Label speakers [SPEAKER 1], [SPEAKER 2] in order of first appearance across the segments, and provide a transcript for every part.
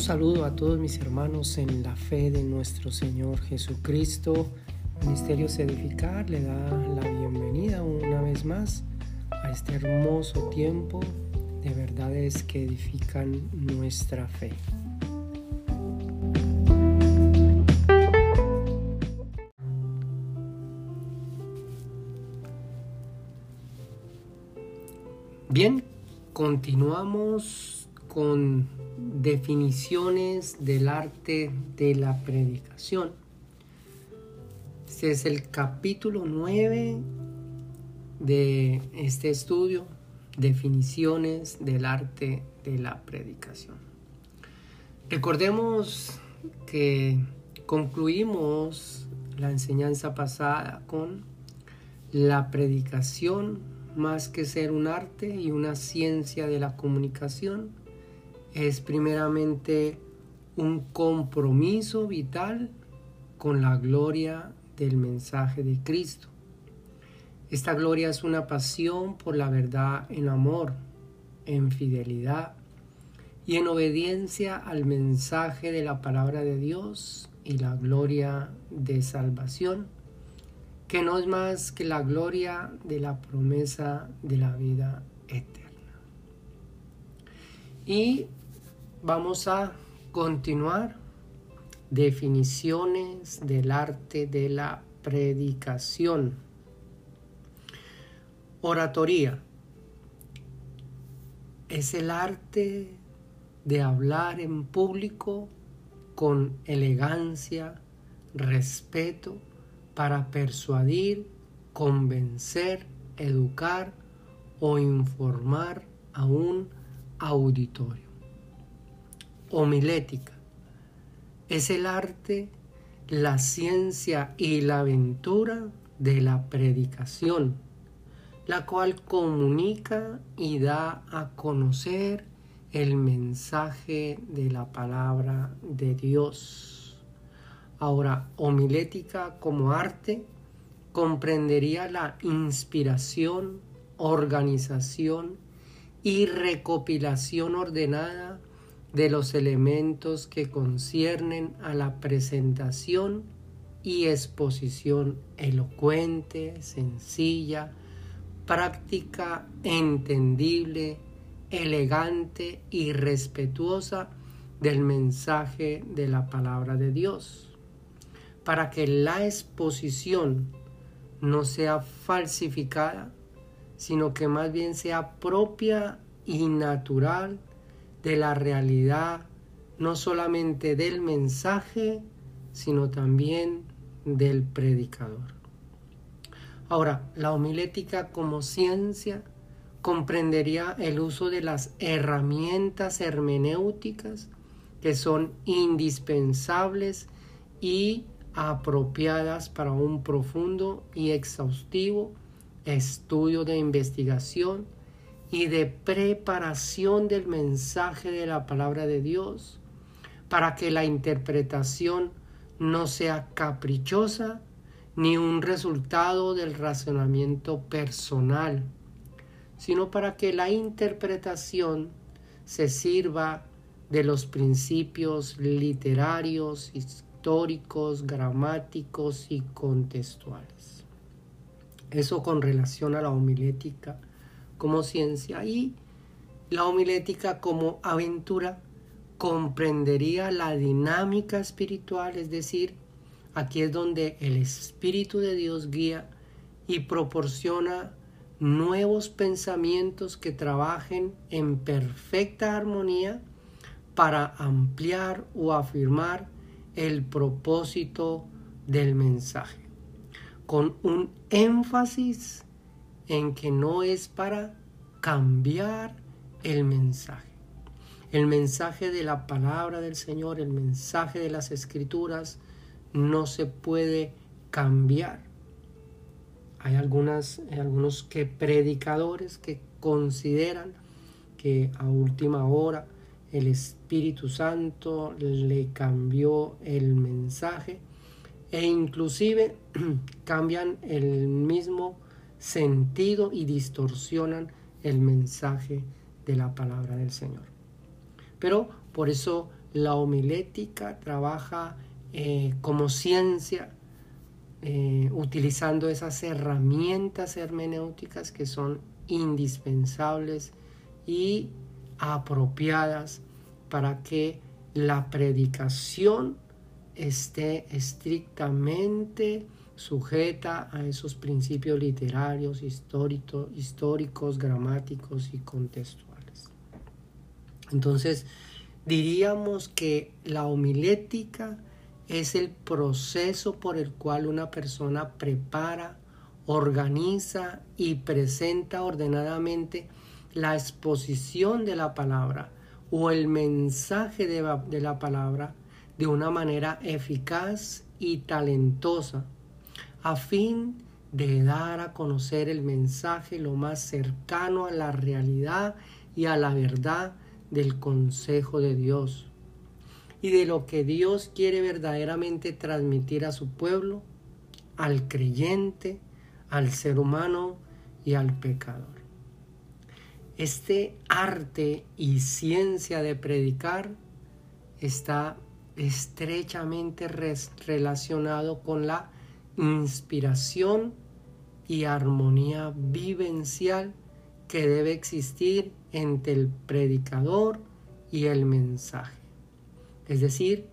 [SPEAKER 1] Un saludo a todos mis hermanos en la fe de nuestro Señor Jesucristo. Ministerios Edificar le da la bienvenida una vez más a este hermoso tiempo de verdades que edifican nuestra fe. Bien, continuamos con definiciones del arte de la predicación. Este es el capítulo 9 de este estudio, definiciones del arte de la predicación. Recordemos que concluimos la enseñanza pasada con la predicación más que ser un arte y una ciencia de la comunicación, es primeramente un compromiso vital con la gloria del mensaje de Cristo. Esta gloria es una pasión por la verdad en amor, en fidelidad y en obediencia al mensaje de la palabra de Dios y la gloria de salvación que no es más que la gloria de la promesa de la vida eterna. Y vamos a continuar definiciones del arte de la predicación. Oratoría es el arte de hablar en público con elegancia, respeto para persuadir, convencer, educar o informar a un auditorio. Homilética es el arte, la ciencia y la aventura de la predicación, la cual comunica y da a conocer el mensaje de la palabra de Dios. Ahora, homilética como arte comprendería la inspiración, organización y recopilación ordenada de los elementos que conciernen a la presentación y exposición elocuente, sencilla, práctica, entendible, elegante y respetuosa del mensaje de la palabra de Dios para que la exposición no sea falsificada, sino que más bien sea propia y natural de la realidad, no solamente del mensaje, sino también del predicador. Ahora, la homilética como ciencia comprendería el uso de las herramientas hermenéuticas que son indispensables y apropiadas para un profundo y exhaustivo estudio de investigación y de preparación del mensaje de la palabra de Dios, para que la interpretación no sea caprichosa ni un resultado del razonamiento personal, sino para que la interpretación se sirva de los principios literarios, históricos, gramáticos y contextuales. Eso con relación a la homilética como ciencia. Y la homilética como aventura comprendería la dinámica espiritual, es decir, aquí es donde el Espíritu de Dios guía y proporciona nuevos pensamientos que trabajen en perfecta armonía para ampliar o afirmar el propósito del mensaje, con un énfasis en que no es para cambiar el mensaje. El mensaje de la palabra del Señor, el mensaje de las escrituras, no se puede cambiar. Hay, algunas, algunos que predicadores que consideran que a última hora el Espíritu Santo le cambió el mensaje e inclusive cambian el mismo sentido y distorsionan el mensaje de la palabra del Señor. Pero por eso la homilética trabaja eh, como ciencia, eh, utilizando esas herramientas hermenéuticas que son indispensables y apropiadas para que la predicación esté estrictamente sujeta a esos principios literarios, históricos, gramáticos y contextuales. Entonces, diríamos que la homilética es el proceso por el cual una persona prepara, organiza y presenta ordenadamente la exposición de la palabra o el mensaje de la, palabra de una manera eficaz y talentosa a fin de dar a conocer el mensaje lo más cercano a la realidad y a la verdad del consejo de Dios y de lo que Dios quiere verdaderamente transmitir a su pueblo, al creyente, al ser humano y al pecador. Este arte y ciencia de predicar está estrechamente relacionado con la inspiración y armonía vivencial que debe existir entre el predicador y el mensaje. Es decir,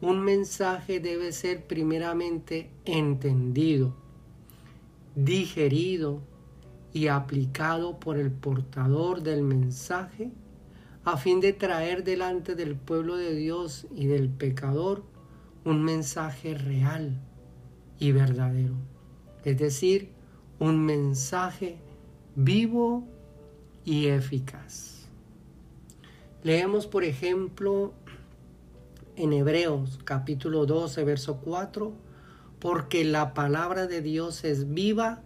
[SPEAKER 1] un mensaje debe ser primeramente entendido, digerido y aplicado por el portador del mensaje a fin de traer delante del pueblo de Dios y del pecador un mensaje real y verdadero. Es decir, un mensaje vivo y eficaz. Leemos, por ejemplo, en Hebreos capítulo 12, verso 4, porque la palabra de Dios es viva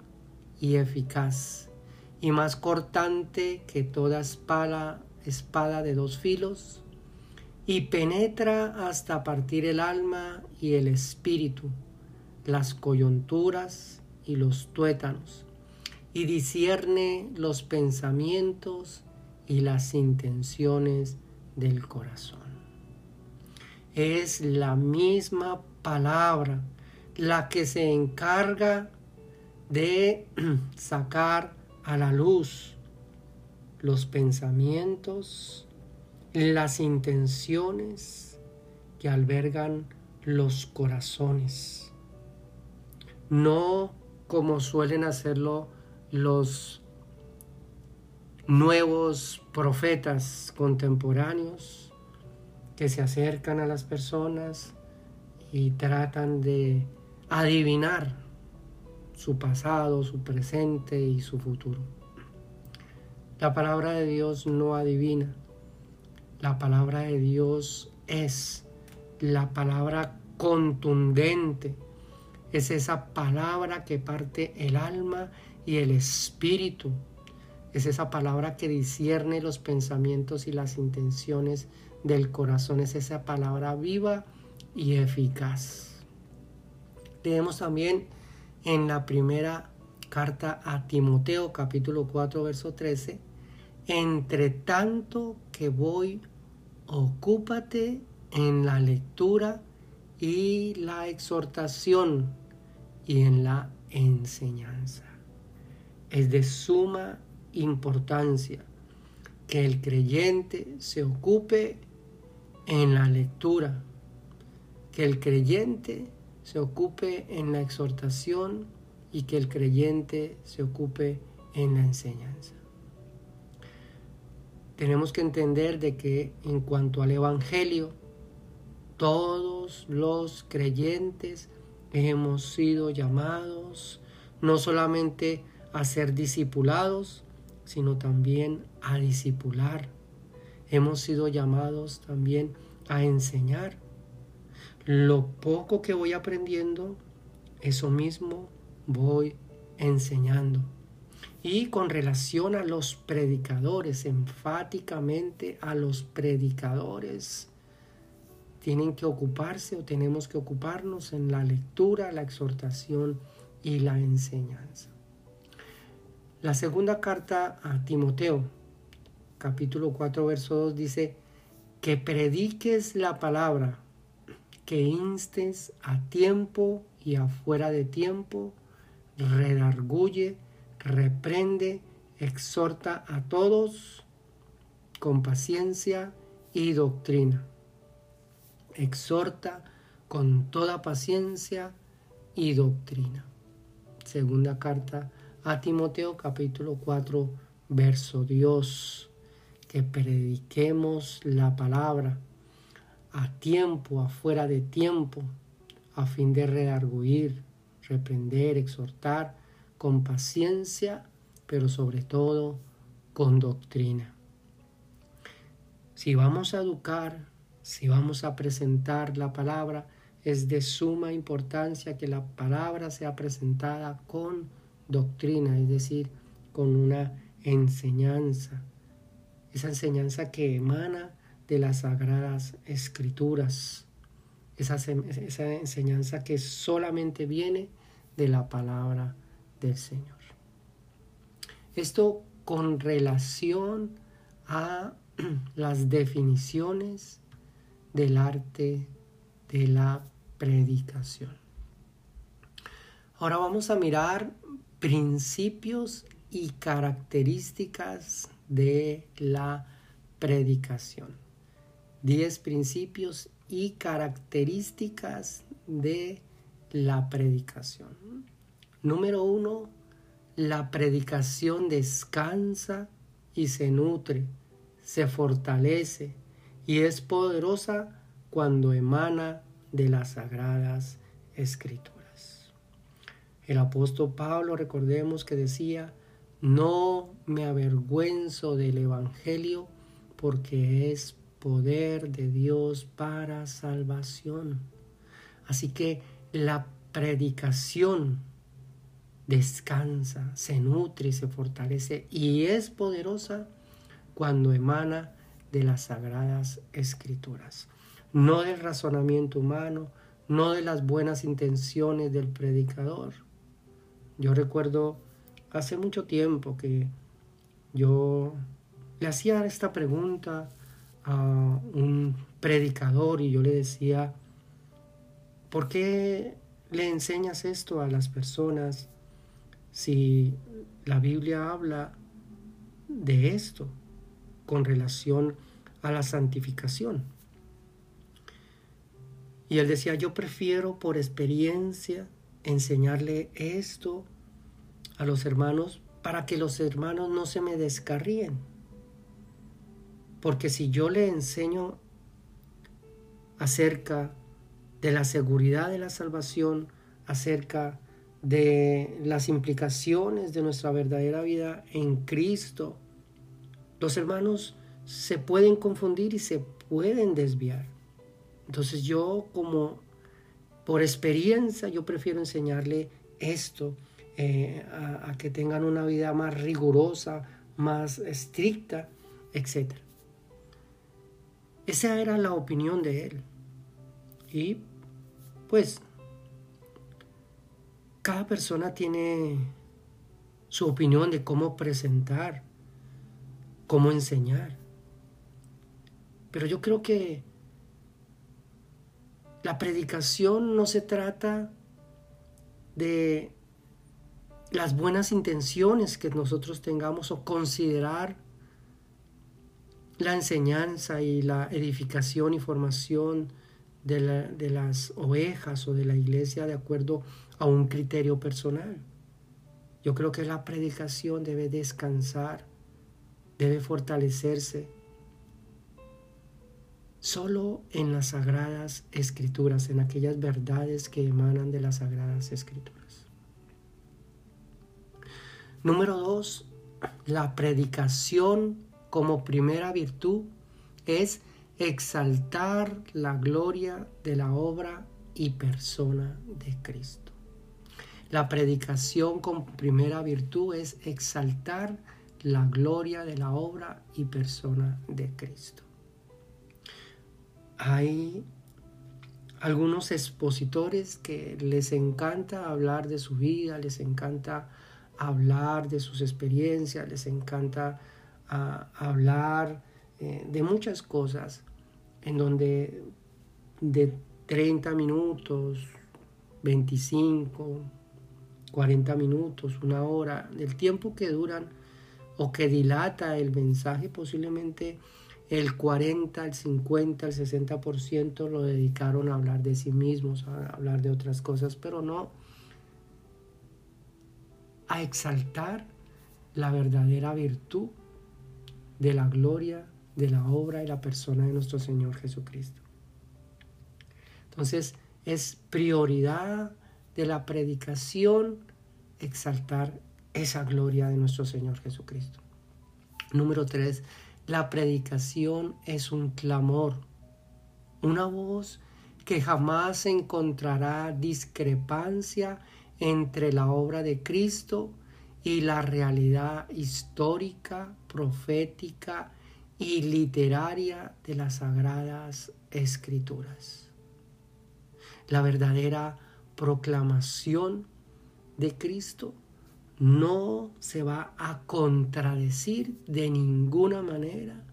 [SPEAKER 1] y eficaz, y más cortante que toda espada, espada de dos filos, y penetra hasta partir el alma y el espíritu, las coyunturas y los tuétanos, y discierne los pensamientos y las intenciones del corazón. Es la misma palabra la que se encarga de sacar a la luz los pensamientos, las intenciones que albergan los corazones. No como suelen hacerlo los nuevos profetas contemporáneos que se acercan a las personas y tratan de adivinar su pasado, su presente y su futuro. La palabra de Dios no adivina. La palabra de Dios es la palabra contundente. Es esa palabra que parte el alma y el espíritu. Es esa palabra que discierne los pensamientos y las intenciones del corazón. Es esa palabra viva y eficaz. Leemos también en la primera carta a Timoteo capítulo 4 verso 13, entre tanto que voy, ocúpate en la lectura y la exhortación y en la enseñanza. Es de suma importancia que el creyente se ocupe en la lectura, que el creyente se ocupe en la exhortación y que el creyente se ocupe en la enseñanza. Tenemos que entender de que en cuanto al Evangelio, todos los creyentes hemos sido llamados no solamente a ser discipulados, sino también a discipular. Hemos sido llamados también a enseñar lo poco que voy aprendiendo, eso mismo voy enseñando. Y con relación a los predicadores, enfáticamente a los predicadores, tienen que ocuparse o tenemos que ocuparnos en la lectura, la exhortación y la enseñanza. La segunda carta a Timoteo, capítulo 4, verso 2, dice, que prediques la palabra, que instes a tiempo y afuera de tiempo, redarguye, reprende, exhorta a todos con paciencia y doctrina. Exhorta con toda paciencia y doctrina. Segunda carta a Timoteo capítulo 4 verso Dios. Que prediquemos la palabra a tiempo, afuera de tiempo, a fin de redarguir, reprender, exhortar con paciencia, pero sobre todo con doctrina. Si vamos a educar, si vamos a presentar la palabra, es de suma importancia que la palabra sea presentada con doctrina, es decir, con una enseñanza. Esa enseñanza que emana de las sagradas escrituras. Esa, esa enseñanza que solamente viene de la palabra del Señor. Esto con relación a las definiciones del arte de la predicación. Ahora vamos a mirar principios y características de la predicación. Diez principios y características de la predicación. Número uno, la predicación descansa y se nutre, se fortalece y es poderosa cuando emana de las sagradas escrituras. El apóstol Pablo, recordemos que decía, no me avergüenzo del Evangelio porque es poder de Dios para salvación. Así que la predicación descansa, se nutre y se fortalece y es poderosa cuando emana de las sagradas escrituras, no del razonamiento humano, no de las buenas intenciones del predicador. Yo recuerdo hace mucho tiempo que yo le hacía esta pregunta a un predicador y yo le decía, ¿por qué le enseñas esto a las personas si la Biblia habla de esto con relación a la santificación? Y él decía, yo prefiero por experiencia enseñarle esto a los hermanos para que los hermanos no se me descarríen. Porque si yo le enseño acerca de la seguridad de la salvación, acerca de las implicaciones de nuestra verdadera vida en Cristo, los hermanos se pueden confundir y se pueden desviar. Entonces yo como por experiencia yo prefiero enseñarle esto eh, a, que tengan una vida más rigurosa, más estricta, etc. Esa era la opinión de él. Y pues cada persona tiene su opinión de cómo presentar, cómo enseñar. Pero yo creo que la predicación no se trata de las buenas intenciones que nosotros tengamos o considerar la enseñanza y la edificación y formación de, de, las ovejas o de la iglesia de acuerdo a un criterio personal. Yo creo que la predicación debe descansar, debe fortalecerse solo en las sagradas escrituras, en aquellas verdades que emanan de las sagradas escrituras. Número dos, la predicación como primera virtud es exaltar la gloria de la obra y persona de Cristo. La predicación como primera virtud es exaltar la gloria de la obra y persona de Cristo. Hay algunos expositores que les encanta hablar de su vida, les encanta hablar de sus experiencias, les encanta ah, hablar eh, de muchas cosas, en donde de 30 minutos, 25, 40 minutos, una hora, del tiempo que duran o que dilata el mensaje, posiblemente el 40, el 50, el 60% lo dedicaron a hablar de sí mismos, a hablar de otras cosas, pero no a exaltar la verdadera virtud de la gloria, de la obra y la persona de nuestro Señor Jesucristo. Entonces, es prioridad de la predicación exaltar esa gloria de nuestro Señor Jesucristo. Número tres, la predicación es un clamor, una voz que jamás encontrará discrepancia entre la obra de Cristo y la realidad histórica, profética y literaria de las sagradas escrituras. La verdadera proclamación de Cristo no se va a contradecir de ninguna manera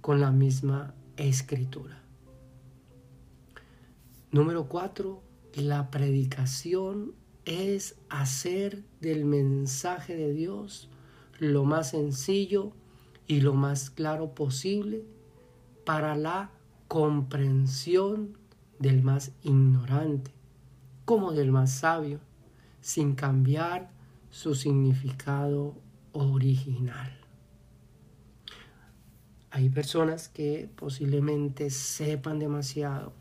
[SPEAKER 1] con la misma escritura. Número cuatro, la predicación es hacer del mensaje de Dios lo más sencillo y lo más claro posible para la comprensión del más ignorante como del más sabio sin cambiar su significado original. Hay personas que posiblemente sepan demasiado,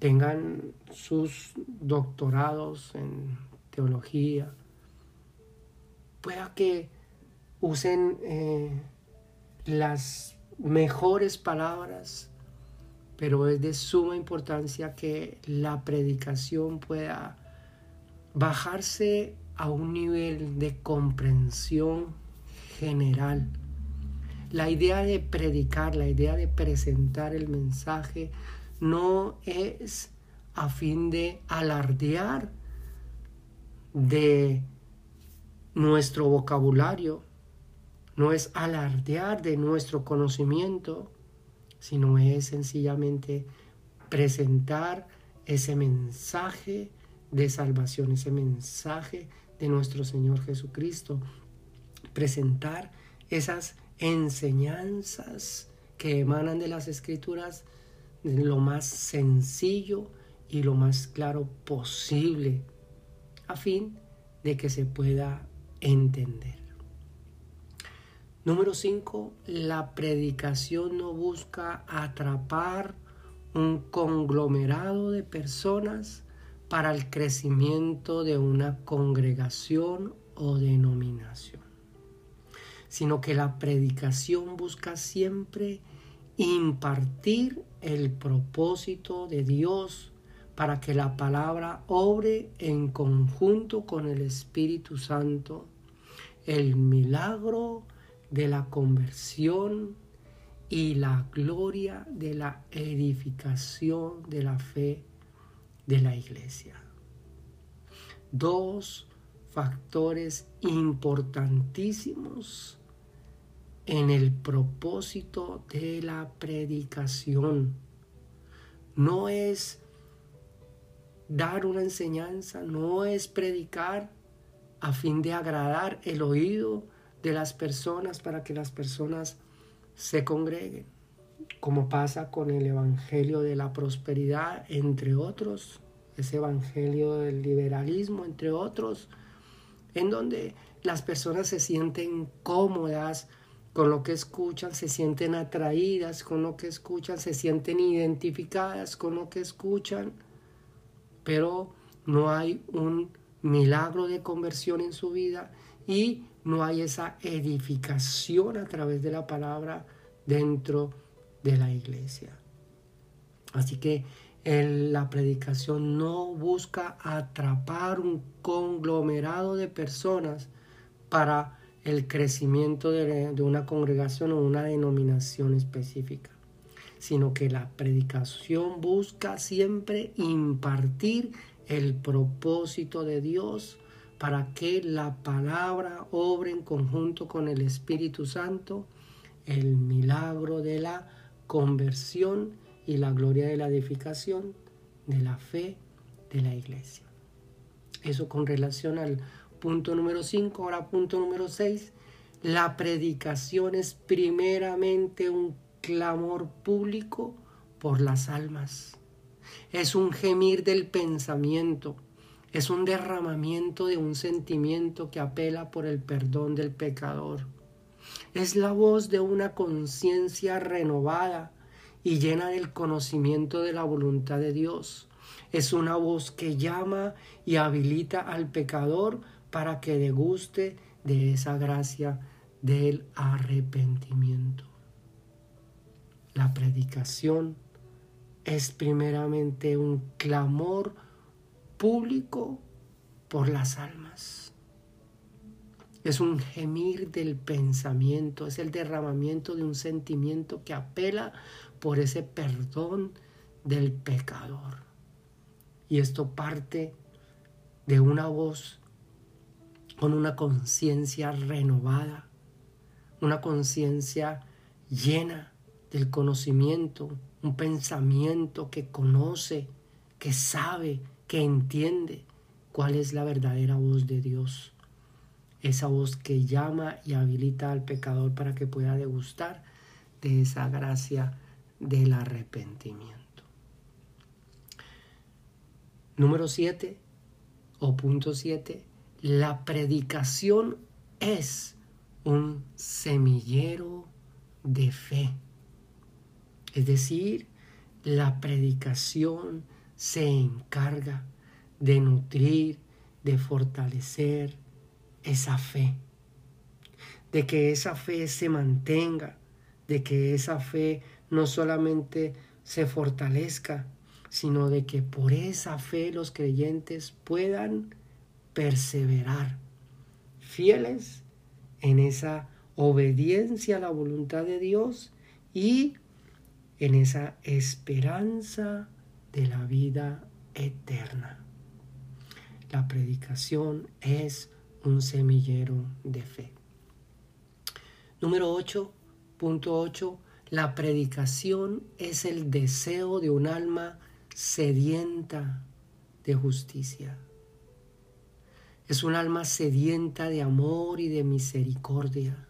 [SPEAKER 1] tengan sus doctorados en teología, pueda que usen eh, las mejores palabras, pero es de suma importancia que la predicación pueda bajarse a un nivel de comprensión general. La idea de predicar, la idea de presentar el mensaje no es a fin de alardear de nuestro vocabulario, no es alardear de nuestro conocimiento, sino es sencillamente presentar ese mensaje de salvación, ese mensaje de nuestro Señor Jesucristo, presentar esas enseñanzas que emanan de las escrituras lo más sencillo y lo más claro posible, a fin de que se pueda entender. Número 5. La predicación no busca atrapar un conglomerado de personas para el crecimiento de una congregación o denominación, sino que la predicación busca siempre impartir el propósito de Dios para que la palabra obre en conjunto con el Espíritu Santo, el milagro de la conversión y la gloria de la edificación de la fe de la iglesia. Dos factores importantísimos en el propósito de la predicación. No es dar una enseñanza, no es predicar a fin de agradar el oído de las personas para que las personas se congreguen como pasa con el Evangelio de la Prosperidad, entre otros, ese Evangelio del liberalismo, entre otros, en donde las personas se sienten cómodas con lo que escuchan, se sienten atraídas con lo que escuchan, se sienten identificadas con lo que escuchan, pero no hay un milagro de conversión en su vida y no hay esa edificación a través de la palabra dentro de de la iglesia. Así que la predicación no busca atrapar un conglomerado de personas para el crecimiento de, de una congregación o una denominación específica, sino que la predicación busca siempre impartir el propósito de Dios para que la palabra obre en conjunto con el Espíritu Santo el milagro de la conversión y la gloria de la edificación de la fe de la iglesia. Eso con relación al punto número 5. Ahora punto número 6. La predicación es primeramente un clamor público por las almas. Es un gemir del pensamiento. Es un derramamiento de un sentimiento que apela por el perdón del pecador. Es la voz de una conciencia renovada y llena del conocimiento de la voluntad de Dios. Es una voz que llama y habilita al pecador para que deguste de esa gracia del arrepentimiento. La predicación es primeramente un clamor público por las almas. Es un gemir del pensamiento, es el derramamiento de un sentimiento que apela por ese perdón del pecador. Y esto parte de una voz con una conciencia renovada, una conciencia llena del conocimiento, un pensamiento que conoce, que sabe, que entiende cuál es la verdadera voz de Dios. Esa voz que llama y habilita al pecador para que pueda degustar de esa gracia del arrepentimiento. Número 7 o punto 7 la predicación es un semillero de fe. Es decir, la predicación se encarga de nutrir, de fortalecer esa fe, de que esa fe se mantenga, de que esa fe no solamente se fortalezca, sino de que por esa fe los creyentes puedan perseverar, fieles en esa obediencia a la voluntad de Dios y en esa esperanza de la vida eterna. La predicación es un semillero de fe. Número 8.8. La predicación es el deseo de un alma sedienta de justicia. Es un alma sedienta de amor y de misericordia,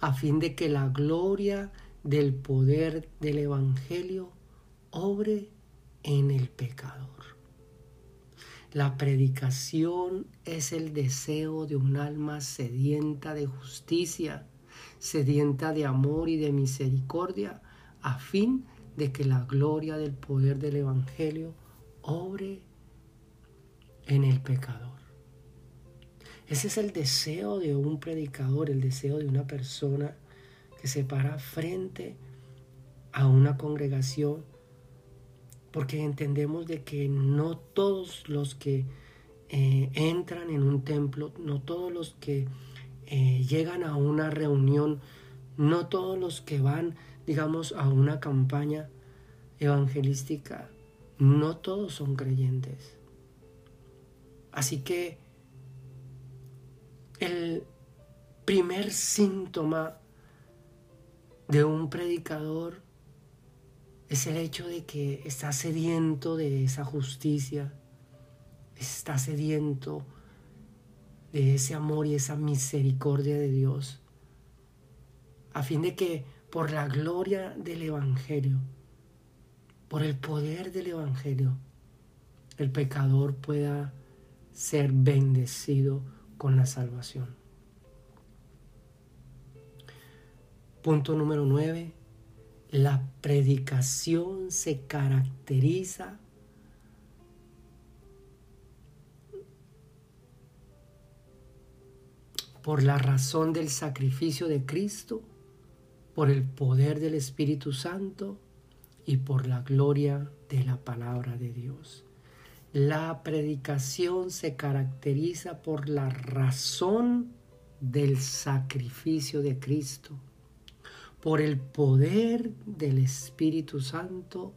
[SPEAKER 1] a fin de que la gloria del poder del Evangelio obre en el pecador. La predicación es el deseo de un alma sedienta de justicia, sedienta de amor y de misericordia, a fin de que la gloria del poder del Evangelio obre en el pecador. Ese es el deseo de un predicador, el deseo de una persona que se para frente a una congregación, porque entendemos de que no todos los que eh, entran en un templo, no todos los que eh, llegan a una reunión, no todos los que van, digamos, a una campaña evangelística, no todos son creyentes. Así que el primer síntoma de un predicador es el hecho de que está sediento de esa justicia, está sediento de ese amor y esa misericordia de Dios, a fin de que por la gloria del Evangelio, por el poder del Evangelio, el pecador pueda ser bendecido con la salvación. Punto número 9. La predicación se caracteriza por la razón del sacrificio de Cristo, por el poder del Espíritu Santo y por la gloria de la palabra de Dios. La predicación se caracteriza por la razón del sacrificio de Cristo, por el poder del Espíritu Santo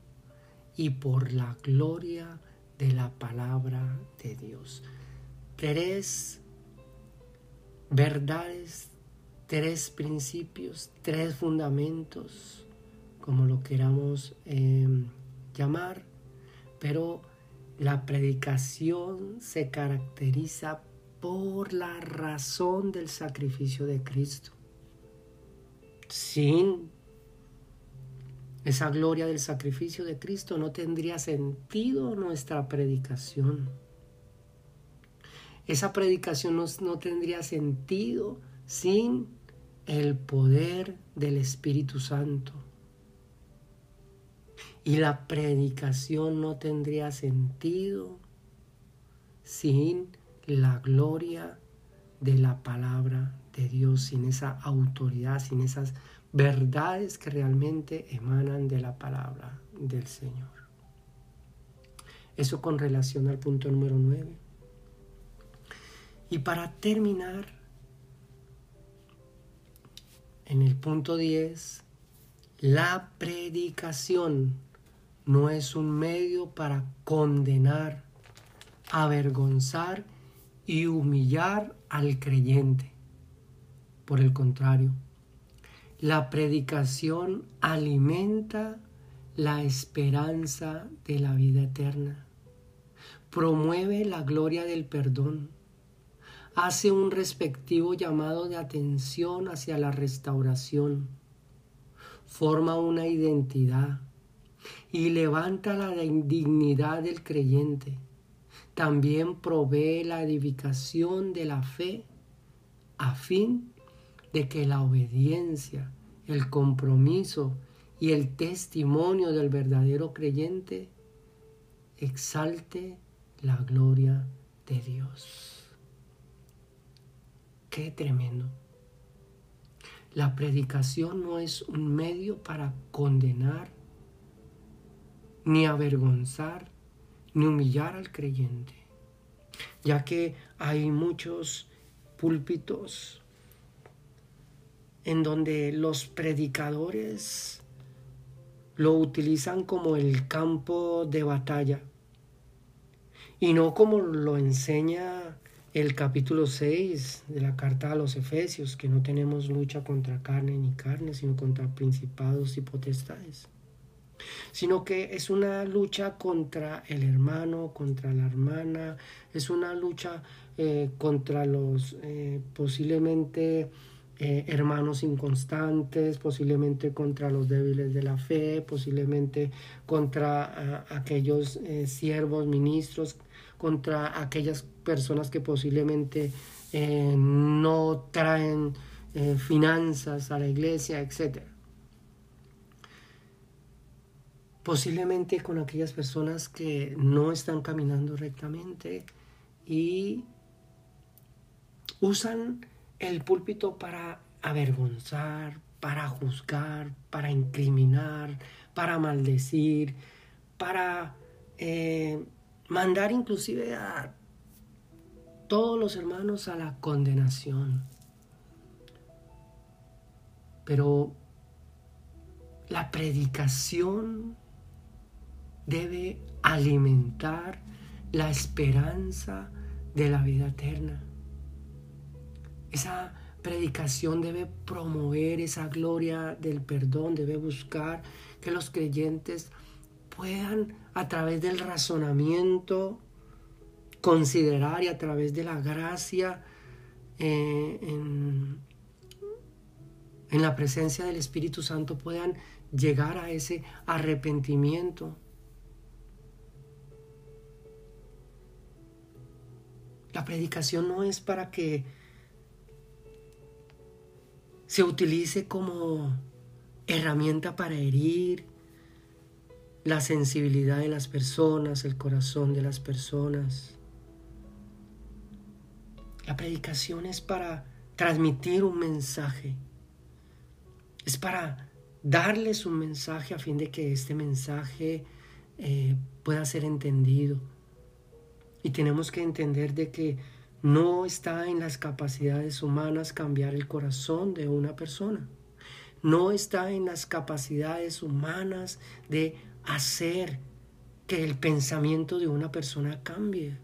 [SPEAKER 1] y por la gloria de la palabra de Dios. Tres verdades, tres principios, tres fundamentos como lo queramos em, llamar, pero la predicación se caracteriza por la razón del sacrificio de Cristo. Sin esa gloria del sacrificio de Cristo no tendría sentido nuestra predicación. Esa predicación no, no tendría sentido sin el poder del Espíritu Santo. Y la predicación no tendría sentido sin la gloria de la palabra de Dios, sin esa autoridad, sin esas verdades que realmente emanan de la palabra del Señor. Eso con relación al punto número 9. Y para terminar, en el punto 10, la predicación no es un medio para condenar, avergonzar y humillar al creyente. Por el contrario, la predicación alimenta la esperanza de la vida eterna, promueve la gloria del perdón, hace un respectivo llamado de atención hacia la restauración, forma una identidad, y levanta la dignidad del creyente. También provee la edificación de la fe a fin de que la obediencia, el compromiso y el testimonio del verdadero creyente exalte la gloria de Dios. Qué tremendo. La predicación no es un medio para condenar ni avergonzar, ni humillar al creyente, ya que hay muchos púlpitos en donde los predicadores lo utilizan como el campo de batalla y no como lo enseña el capítulo 6 de la carta a los Efesios, que no tenemos lucha contra carne ni carne, sino contra principados y potestades sino que es una lucha contra el hermano, contra la hermana, es una lucha eh, contra los eh, posiblemente eh, hermanos inconstantes, posiblemente contra los débiles de la fe, posiblemente contra aquellos siervos, ministros, contra aquellas personas que posiblemente no traen finanzas a la iglesia, etcétera. posiblemente con aquellas personas que no están caminando rectamente y usan el púlpito para avergonzar, para juzgar, para incriminar, para maldecir, para eh, mandar inclusive a todos los hermanos a la condenación. Pero la predicación debe alimentar la esperanza de la vida eterna. Esa predicación debe promover esa gloria del perdón, debe buscar que los creyentes puedan a través del razonamiento considerar y a través de la gracia eh, en, en la presencia del Espíritu Santo puedan llegar a ese arrepentimiento. La predicación no es para que se utilice como herramienta para herir la sensibilidad de las personas, el corazón de las personas. La predicación es para transmitir un mensaje. Es para darles un mensaje a fin de que este mensaje eh, pueda ser entendido y tenemos que entender de que no está en las capacidades humanas cambiar el corazón de una persona. No está en las capacidades humanas de hacer que el pensamiento de una persona cambie.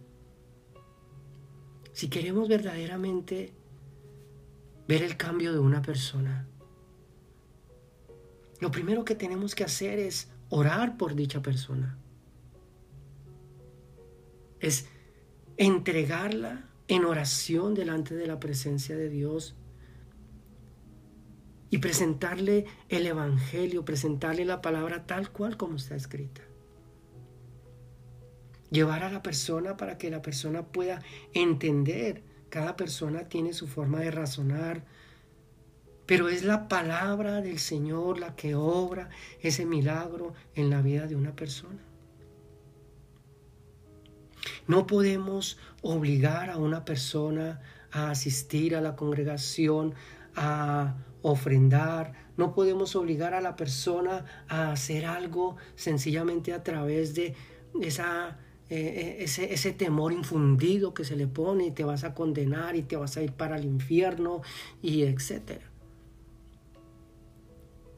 [SPEAKER 1] Si queremos verdaderamente ver el cambio de una persona, lo primero que tenemos que hacer es orar por dicha persona. Es entregarla en oración delante de la presencia de Dios y presentarle el Evangelio, presentarle la palabra tal cual como está escrita. Llevar a la persona para que la persona pueda entender. Cada persona tiene su forma de razonar, pero es la palabra del Señor la que obra ese milagro en la vida de una persona. No podemos obligar a una persona a asistir a la congregación, a ofrendar, no podemos obligar a la persona a hacer algo sencillamente a través de esa, eh, eh, ese, ese, temor infundido que se le pone y te vas a condenar y te vas a ir para el infierno y etcétera.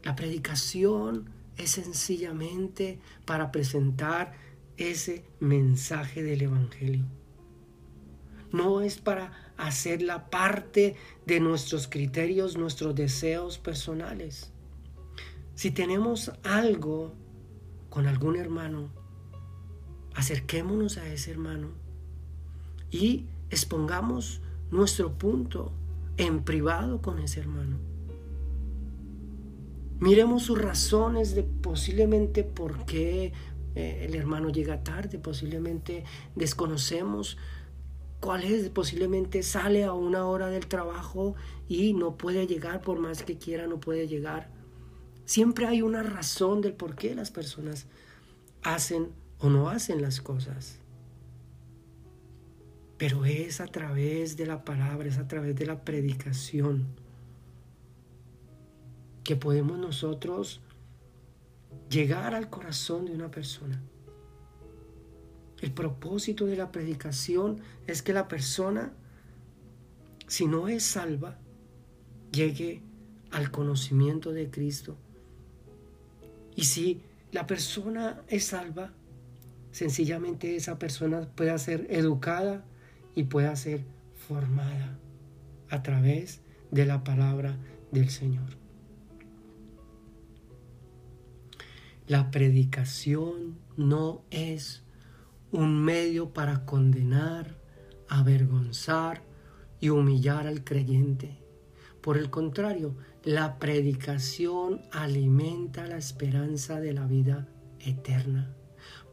[SPEAKER 1] La predicación es sencillamente para presentar ese mensaje del Evangelio. No es para hacer la parte de nuestros criterios, nuestros deseos personales. Si tenemos algo con algún hermano, acerquémonos a ese hermano y expongamos nuestro punto en privado con ese hermano. Miremos sus razones de posiblemente por qué eh, el hermano llega tarde, posiblemente desconocemos cuál es, posiblemente sale a una hora del trabajo y no puede llegar, por más que quiera, no puede llegar. Siempre hay una razón del por qué las personas hacen o no hacen las cosas. Pero es a través de la palabra, es a través de la predicación que podemos nosotros llegar al corazón de una persona. El propósito de la predicación es que la persona, si no es salva, llegue al conocimiento de Cristo. Y si la persona es salva, sencillamente esa persona pueda ser educada y pueda ser formada a través de la palabra del Señor. La predicación no es un medio para condenar, avergonzar y humillar al creyente. Por el contrario, la predicación alimenta la esperanza de la vida eterna,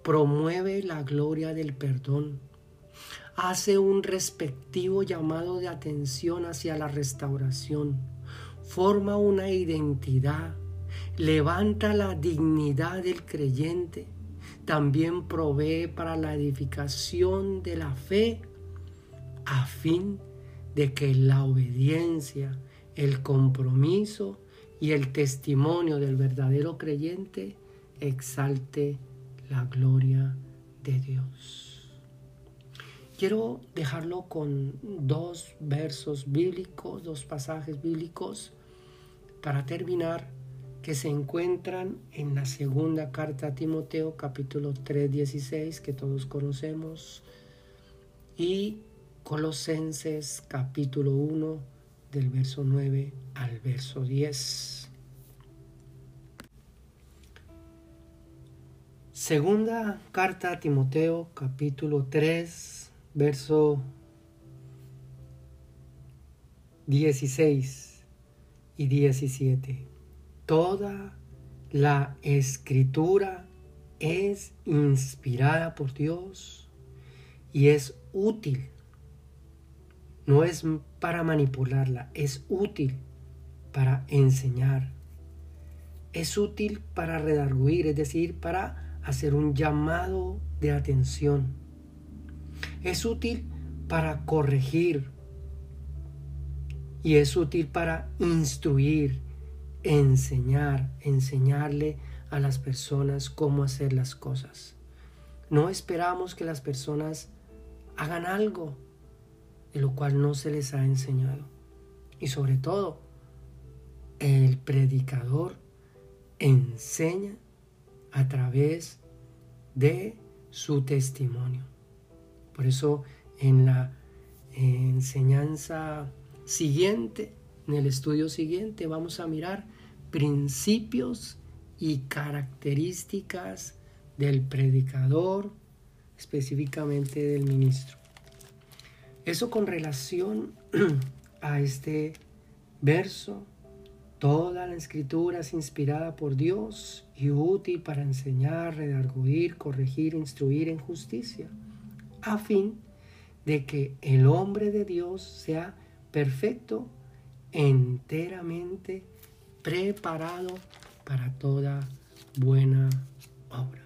[SPEAKER 1] promueve la gloria del perdón, hace un respectivo llamado de atención hacia la restauración, forma una identidad, levanta la dignidad del creyente, también provee para la edificación de la fe a fin de que la obediencia, el compromiso y el testimonio del verdadero creyente exalte la gloria de Dios. Quiero dejarlo con dos versos bíblicos, dos pasajes bíblicos para terminar que se encuentran en la segunda carta a Timoteo capítulo 3, 16 que todos conocemos y Colosenses capítulo 1 del verso 9 al verso 10. Segunda carta a Timoteo capítulo 3 verso 16 y 17. Toda la escritura es inspirada por Dios y es útil. No es para manipularla, es útil para enseñar. Es útil para redarguir, es decir, para hacer un llamado de atención. Es útil para corregir y es útil para instruir enseñar, enseñarle a las personas cómo hacer las cosas. No esperamos que las personas hagan algo de lo cual no se les ha enseñado. Y sobre todo, el predicador enseña a través de su testimonio. Por eso en la enseñanza siguiente en el estudio siguiente vamos a mirar principios y características del predicador, específicamente del ministro. Eso con relación a este verso, toda la escritura es inspirada por Dios y útil para enseñar, redarguir, corregir, instruir en justicia, a fin de que el hombre de Dios sea perfecto, enteramente preparado para toda buena obra.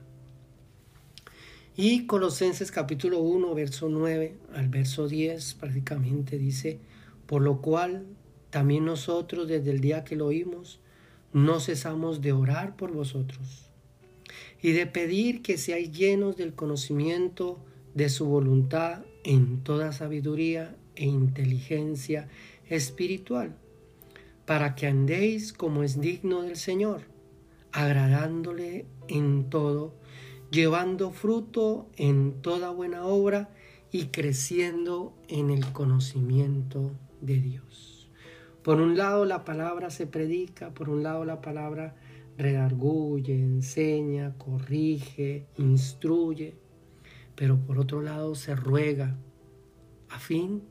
[SPEAKER 1] Y Colosenses capítulo 1, verso 9 al verso 10 prácticamente dice, por lo cual también nosotros desde el día que lo oímos, no cesamos de orar por vosotros y de pedir que seáis llenos del conocimiento de su voluntad en toda sabiduría e inteligencia espiritual, para que andéis como es digno del Señor, agradándole en todo, llevando fruto en toda buena obra y creciendo en el conocimiento de Dios. Por un lado la palabra se predica, por un lado la palabra redarguye, enseña, corrige, instruye, pero por otro lado se ruega a fin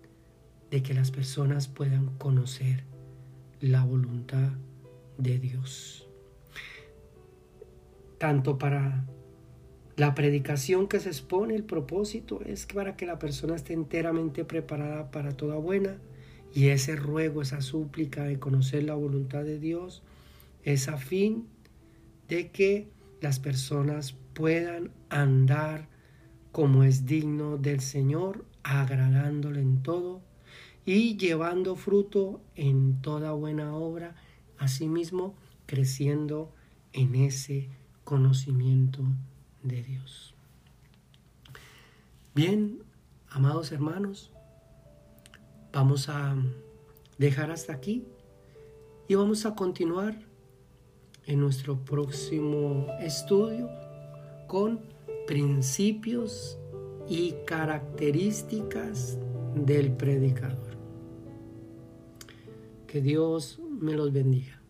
[SPEAKER 1] de que las personas puedan conocer la voluntad de Dios. Tanto para la predicación que se expone, el propósito es para que la persona esté enteramente preparada para toda buena y ese ruego, esa súplica de conocer la voluntad de Dios es a fin de que las personas puedan andar como es digno del Señor, agradándole en todo y llevando fruto en toda buena obra, asimismo creciendo en ese conocimiento de Dios. Bien, amados hermanos, vamos a dejar hasta aquí y vamos a continuar en nuestro próximo estudio con principios y características del predicador. Que Dios me los bendiga.